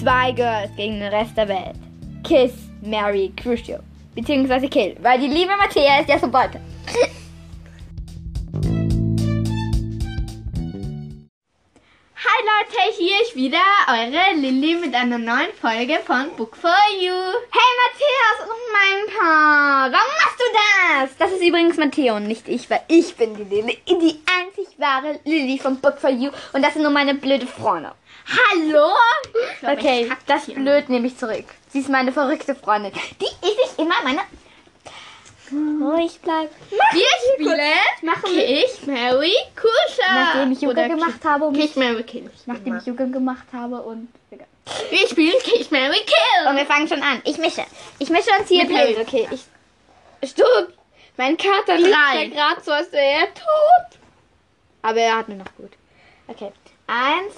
Zwei Girls gegen den Rest der Welt. Kiss, Mary, Crucio. Beziehungsweise Kill. Weil die liebe Matthäa ist ja so bald. hier ist wieder eure Lilly mit einer neuen Folge von Book for You. Hey Matthias und mein Paar, warum machst du das? Das ist übrigens Matteo und nicht ich, weil ich bin die Lilly, die einzig wahre Lilly von Book for You und das sind nur meine blöde Freunde. Hallo? glaub, okay, das blöd nehme ich zurück. Sie ist meine verrückte Freundin, die ich immer meine... Ruhig bleib. Wir spielen Kiss, Mary, Kusha. Nachdem ich Yoga Oder gemacht habe und Kiss, Mary, Kill. nachdem ich Yoga gemacht habe und Wir spielen Kiss, Mary, Kill. Und wir fangen schon an. Ich mische. Ich mische uns hier Mit. Okay, ich. Stopp! Mein Kater liegt da gerade so, als wäre er tot. Aber er hat mir noch gut. Okay. Eins,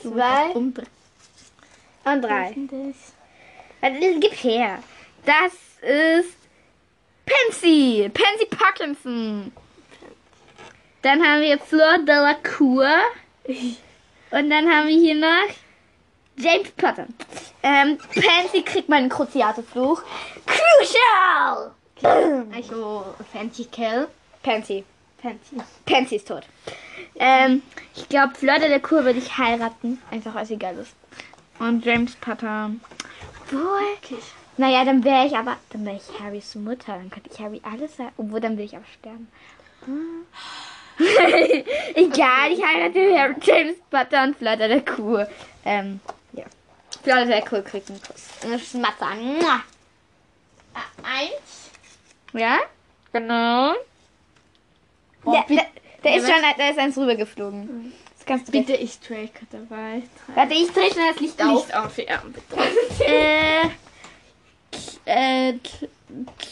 zwei und drei. Was- Gib her. Das ist Pansy. Pansy Parkinson. Dann haben wir Fleur de la Cour. Und dann haben wir hier noch James Potter. Ähm, Pansy kriegt meinen Cruciatus-Fluch. Crucial! Also, Fancy Kill. Pansy. Fancy. Pansy ist tot. Ähm, ich glaube, Fleur de la Cour würde ich heiraten. Einfach weil sie geil ist. Und James Potter. Wohl. Naja, dann wäre ich aber, dann wäre ich Harrys Mutter. Dann könnte ich Harry alles sagen. Obwohl, dann will ich aber sterben. Hm. Egal, ich heirate Harry, James Potter und Fleur de la Cour. Ähm, ja. Fleur de la Cour kriegt einen Kuss. Eine Schmatzer. Mua. Eins. Ja? Genau. Der, der, der ist schon, da ist eins rübergeflogen. Das kannst du Bitte ist Draco dabei. Warte, ich drehe schnell das Licht auf. Licht auf, ja, bitte. Äh, äh,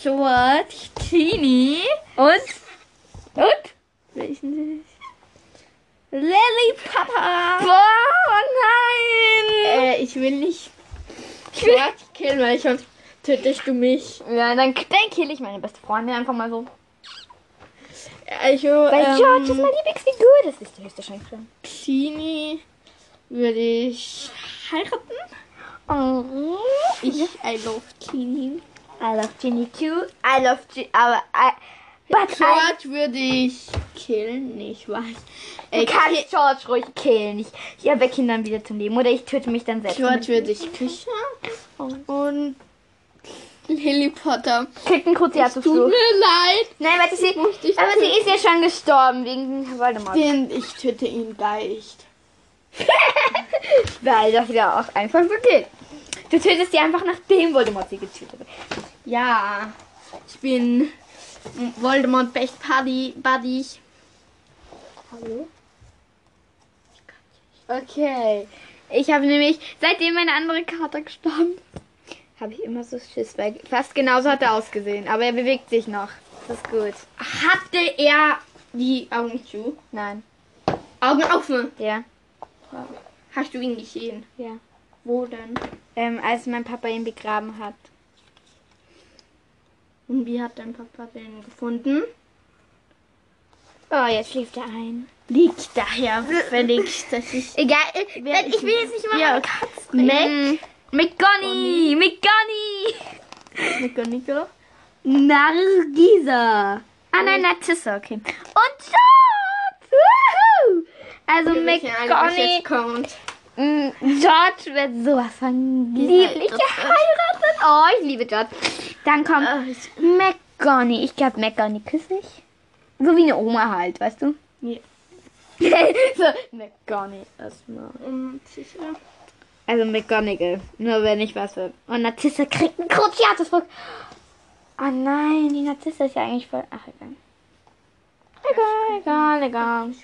George, Tini und, und? Welchen Lily Papa. Boah, nein. Äh, ich will nicht George killen, weil sonst tötest du mich. Ja, dann, dann kill ich meine beste Freundin einfach mal so. Also, Weil ähm, George ist meine Lieblingsfigur. Das ist die höchste Chance. Tini würde ich heiraten. Oh. Ich, I love Tini. I love Ginny too. I love G aber I, but I George würde ich killen, nicht weiß. Du Äh, kannst George ruhig killen. Ich, ich erwecke ihn dann wieder zum Leben. Oder ich töte mich dann selbst. George würde ich küssen. Und Lily Potter. Kriegt einen Tut Cruciatus-Fluch. mir leid. Nein, warte, sie, ich aber sie ist ja schon gestorben wegen Voldemort. Den ich töte ihn leicht. Weil das ja auch einfach so geht. Du tötest sie einfach nachdem Voldemort sie getötet hat. Ja, ich bin Voldemort Best Buddy. Buddy. Hallo? Okay. Ich habe nämlich, seitdem meine andere Karte gestorben, habe ich immer so Schiss, weil fast genauso hat er ausgesehen. Aber er bewegt sich noch. Das ist gut. Hatte er die Augen zu? Nein. Augen offen. Ja. Hast du ihn gesehen? Ja. Wo denn? Ähm, als mein Papa ihn begraben hat. Und wie hat dein Papa den gefunden? Oh, jetzt schläft er ein. Liegt daher völlig, dass ich Egal, ich, ist will jetzt nicht immer Ja, Katzen. Mac. McGonny. McGonny. McGonagall. Nargisa. Ah nein, Narcissa, okay. Und. Woohoo. Also McGonny. Mm, George wird sowas von lieblich geheiratet. Oh, ich liebe George. Dann kommt McGonny. Ich glaube, McGonny küsse ich. So wie eine Oma halt, weißt du? Ja. so, McGonny erstmal. Und sicher. Also McGonagall. Nur wenn ich was will. Und Narcissa kriegt einen Cruciatus. Oh nein, die Narcissa ist ja eigentlich voll. Ach, egal. Egal, egal, egal.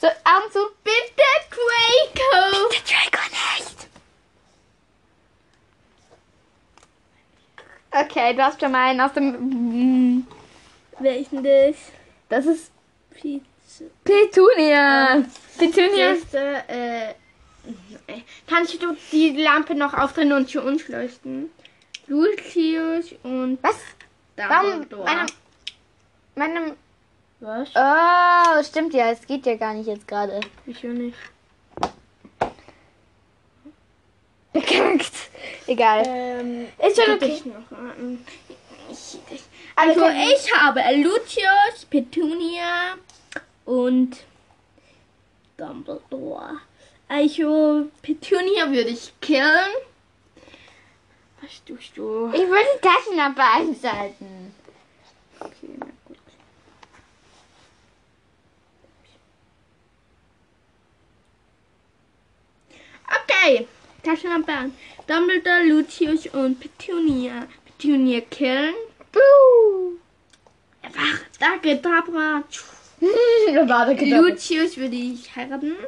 So, Augen zu. Bitte Draco! Der Draco nicht. Okay, du hast schon mal einen aus dem. Welchen das? Das ist. Petunia. Petunia. Erste, äh, kannst du die Lampe noch aufdrehen und zu uns leuchten? Lucius und Was? Warum? Dumbledore. Meinem, meinem. Was? Oh, stimmt ja. Es geht ja gar nicht jetzt gerade. Wieso nicht? Bekackt. Egal. Ähm, Ist schon okay. noch? Ähm, ich, ich, Also, also ich habe Lucius, Petunia und Dumbledore. Also Petunia würde ich killen. Was tust du? ich würde Taschenlampe einschalten. Okay, Okay, Taschenlampe an. Dumbledore, Lucius und Petunia. Petunia killen. Buh. Einfach, danke, Dabra. Warte, Lucius würde ich heiraten. Und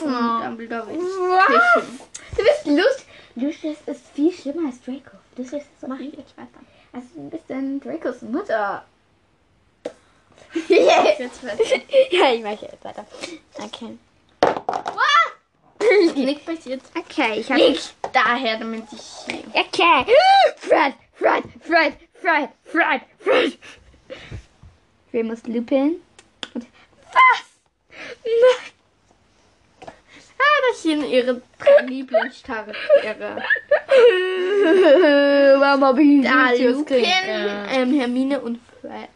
Oh. Dumbledore würde ich küssen. Du bist Lucius. Lucius ist viel schlimmer als Draco. Lucius ist so Mach viel. ich jetzt weiter. Also ein bisschen Dracos Mutter. Weiter. ja, ich mache jetzt weiter. Okay. Nichts passiert. Okay, ich habe. Nicht daher, damit ich. Okay. Fred, Fred, Fred, Fred, Fred, Fred. Remus Lupin. Und was? Nein. Ah, das sind ihre drei Lieblingscharaktere. Warum habe ich Da Lupin, gekriegt? ähm, Hermine und Fred.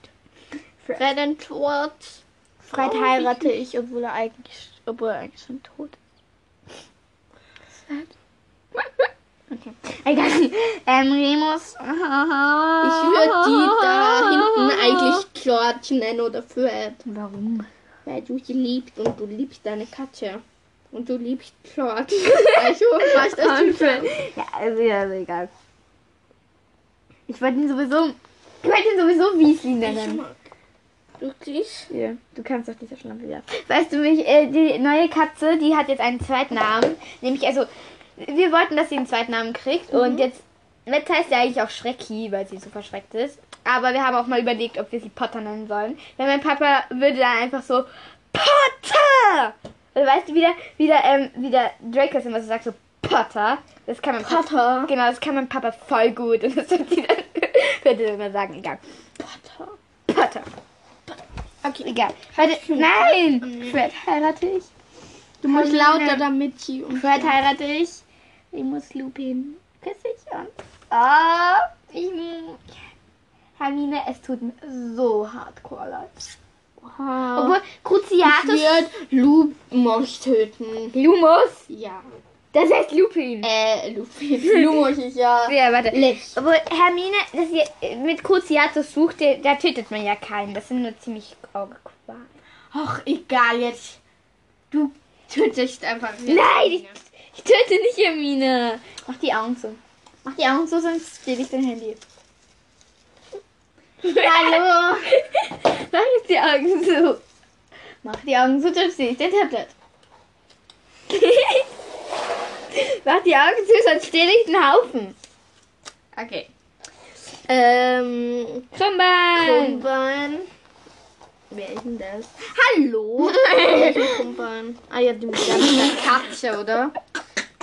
Fred entwort. Fred heirate ich, obwohl er eigentlich, obwohl er eigentlich schon tot ist. Okay. Egal. Ähm, Remus. Ich würde die da hinten eigentlich George nennen oder Fred. Warum? Weil du sie liebst und du liebst deine Katze. Und du liebst George. Also, was das Fred? Ja, also, ja, also egal. Ich wollte ihn sowieso. Ich wollte ihn sowieso Weasley nennen. Wirklich? Ja, du kannst doch diese Schlampe wieder. Weißt du, mich, äh, die neue Katze, die hat jetzt einen zweiten Namen. Nämlich, also, wir wollten, dass sie einen zweiten Namen kriegt. Und jetzt, jetzt heißt sie eigentlich auch Schrecki, weil sie so verschreckt ist. Aber wir haben auch mal überlegt, ob wir sie Potter nennen sollen. Weil mein Papa würde dann einfach so, Potter! Und weißt du, wieder, wieder, ähm, wieder Draco ist immer so sagt, so Potter. Das kann man Potter. Genau, das kann mein Papa voll gut. Und das wird sie dann, würde immer sagen, egal. Potter. Potter. Okay. Egal. Heute, nein! Fred heirate ich. Du musst Hermine. lauter, damit sie und Fred heirate ich. Ich muss Lupin küsse ich und. Ah, ich. Hermine, es tut mir so hardcore leid. Obwohl, Obwohl, ich Cruciatus. würde Lumos töten. Lumos? Ja. Das heißt Lupin. Äh, Lupin. Lumos ist ja. Ja, warte. Licht. Obwohl, Hermine, das hier, mit Cruciatus sucht, der- da tötet man ja keinen. Das sind nur ziemlich Qualen. Ach, egal jetzt. Du tötest einfach. Nein, ich, ich töte nicht Hermine. Mach die Augen zu. Mach die Augen zu, sonst stehle ich dein Handy. Hallo. Mach jetzt die Augen zu. Mach die Augen zu, sonst stehle ich dein Tablet. Mach die Augen zu, sonst stehle ich den Haufen. Okay. Ähm. Krummbein. Krummbein. Wer ist denn das? Hallo? Krummbein? Ah ja, die mit der Katze, oder?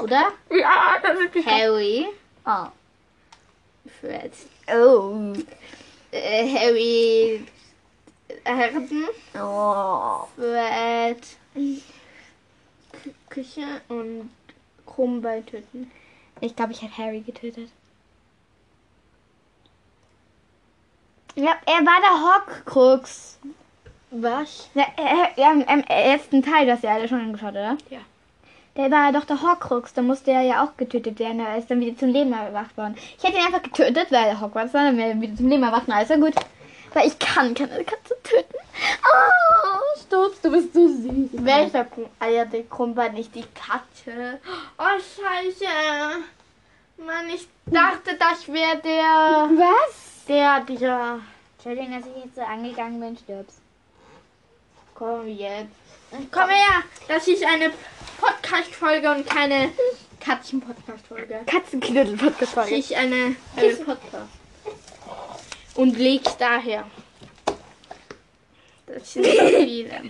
Oder? Ja, das ist die Harry. Oh. Fred. Oh. Äh, Harry. Herden. Oh. Fred. Kü- Küche und Krummbein töten. Ich glaube, ich hätte Harry getötet. Ja, er war der Horcrux. Was? Ja, er, ja, im, ersten Teil, hast ja alle schon angeschaut, oder? Ja. Der war doch der Horcrux, da musste er ja auch getötet werden, er ist dann wieder zum Leben erwacht worden. Ich hätte ihn einfach getötet, weil er Hogwarts war, dann wäre er wieder zum Leben erwacht, na, ist ja gut. Weil ich kann keine Katze töten. Du bist so süß. Welcher Krumm? Ah der nicht die Katze. Oh, scheiße. Mann, ich dachte, das wäre der... Was? Der, dieser... Entschuldigung, dass ich jetzt so angegangen bin, stirbst. Komm jetzt. Komm her. Das ist eine Podcast-Folge und keine Katzen-Podcast-Folge. Katzenknüttel-Podcast Das ist eine Harry Potter. Und leg's daher. Das sind so viele.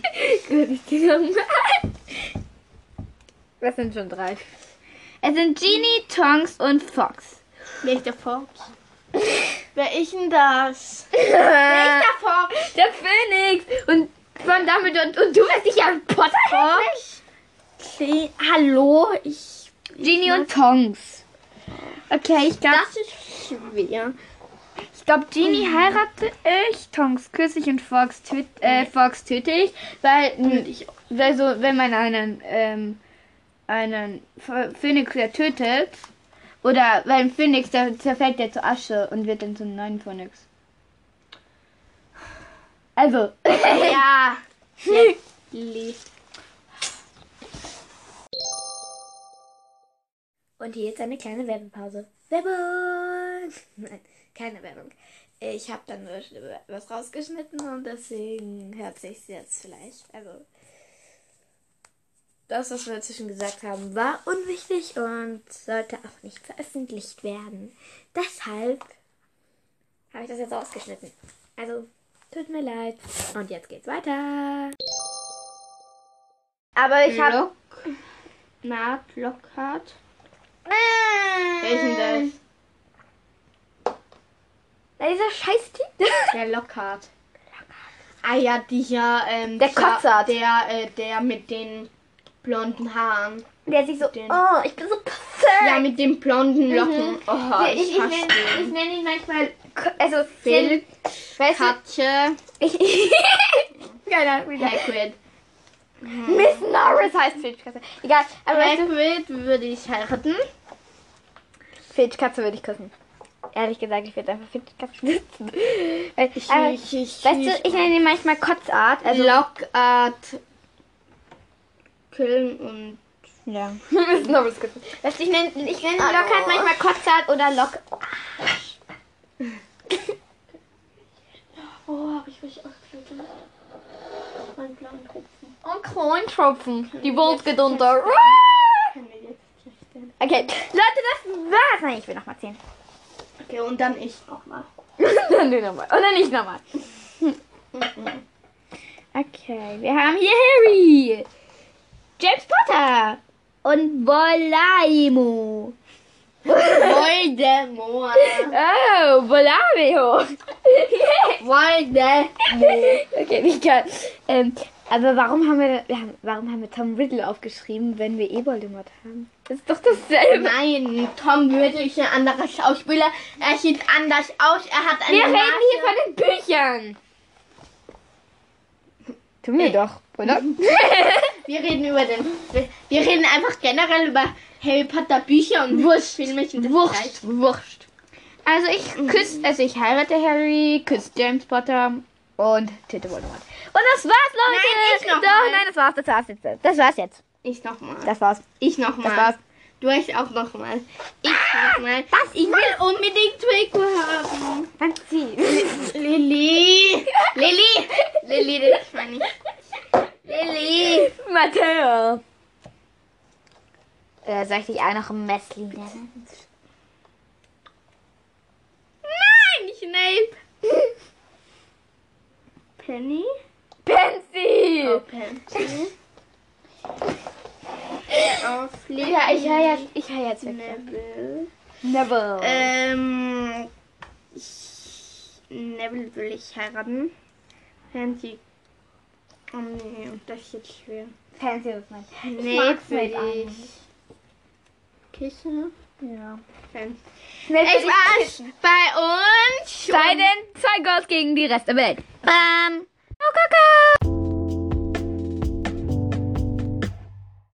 Das sind schon drei. Es sind Genie, Tonks und Fox. Wer ist der Fox? Wer ist denn das? Wer ist der Fox? Der Phönix. Und von Dumbledore. Und, und du wirst dich ja Potter Fox? Okay. Hallo? Ich... Genie und Tonks. Okay, ich glaube, Das ist schwer. Ich glaube, Genie heirate ich, Tonks küsse ich und Fox, töt, äh, Fox töte ich, weil, ich weil so, wenn man einen, ähm, einen Ph- Phönix ja tötet, oder weil ein Phönix, da zerfällt der zu Asche und wird dann zu einem neuen Phönix. Also, Ja. Und hier jetzt eine kleine Werbepause. Werbung! Nein, keine Werbung. Ich habe dann nur was rausgeschnitten und deswegen hört sich jetzt vielleicht. Also, das, was wir dazwischen gesagt haben, war unwichtig und sollte auch nicht veröffentlicht werden. Deshalb habe ich das jetzt ausgeschnitten. Also, tut mir leid. Und jetzt geht's weiter. Aber ich habe. Lock. Naht, Lockhart. Welchen das? Na, dieser Scheiß-Typ. Der Lockhart. Ah ja, dieser, ähm, Der Kotzart. Der, äh, der mit den blonden Haaren. Der sich so. Den- Oh, ich bin so perfekt. Ja, mit den blonden Locken. Oh, Ja, ich, ich, ich, hasse nenne, ich nenne ihn manchmal. Also, Phil, weißt du, Katze, ich. Keine Ahnung, wie Hagrid. Miss Norris heißt Filchkatze. Egal, aber weißt du, Hagrid würde ich heiraten. Filchkatze würde ich küssen. Ehrlich gesagt, ich würde einfach küssen. Weil, Ich, aber, ich, ich, weißt du, ich nenne ihn manchmal Kotzart. Also, Lockhart killen und ja. Miss Norris küssen. Weißt du, ich nenne, ich nenne Hallo. Lockhart manchmal Kotzart oder Lock. Oh, hab ich mich ausgeklickt. Mein blauen Tropfen. Und Kleintropfen. Die Welt geht unter. Okay, Leute, das war's. Nein, ich will noch mal zählen. Okay, und dann ich nochmal. dann du nochmal. Oder nicht nochmal. Okay, wir haben hier Harry. James Potter. Und Volaimo. Voldemort. Oh, Volamio. Voldemort. okay, nicht geil. Ähm, aber warum haben wir, wir haben, warum haben wir Tom Riddle aufgeschrieben, wenn wir eh Voldemort haben? Das ist doch dasselbe. Nein, Tom würde ich ein anderer Schauspieler. Er sieht anders aus. Er hat eine Wir reden Nase. hier von den Büchern. Tun wir doch, oder? Wir reden über den. Wir, wir reden einfach generell über Harry Potter Bücher und Wurst Wurscht, gleich. wurscht. Also ich küsse, also ich heirate Harry, küsse James Potter und töte Voldemort. Und das war's, Leute. Nein, ich noch Doch, mal. nein, das war's, das war's jetzt. Das war's jetzt. Ich nochmal. Das war's. Ich nochmal. Das war's. Du hast auch nochmal. Ich nochmal. Was? Ich will unbedingt Draco haben. Dann zieh. Lilly. Lilly. Lilly, das meine ich. Lilly. Matteo. Äh, soll ich dich auch noch Messlin nennen? Nein, Snape. Penny. Pansy. Oh, Pansy. Ja, ich höre jetzt, ich höre jetzt weg. Neville. Never. Ähm, ich, Neville will ich heiraten. Pansy. Oh nee, das ist jetzt schwer. Pansy ist mein. Nee, mag will Snape ich. Kissen. Ja. Es will ich war's bei uns. Bei den zwei Girls gegen die Rest der Welt. Bam. Coco!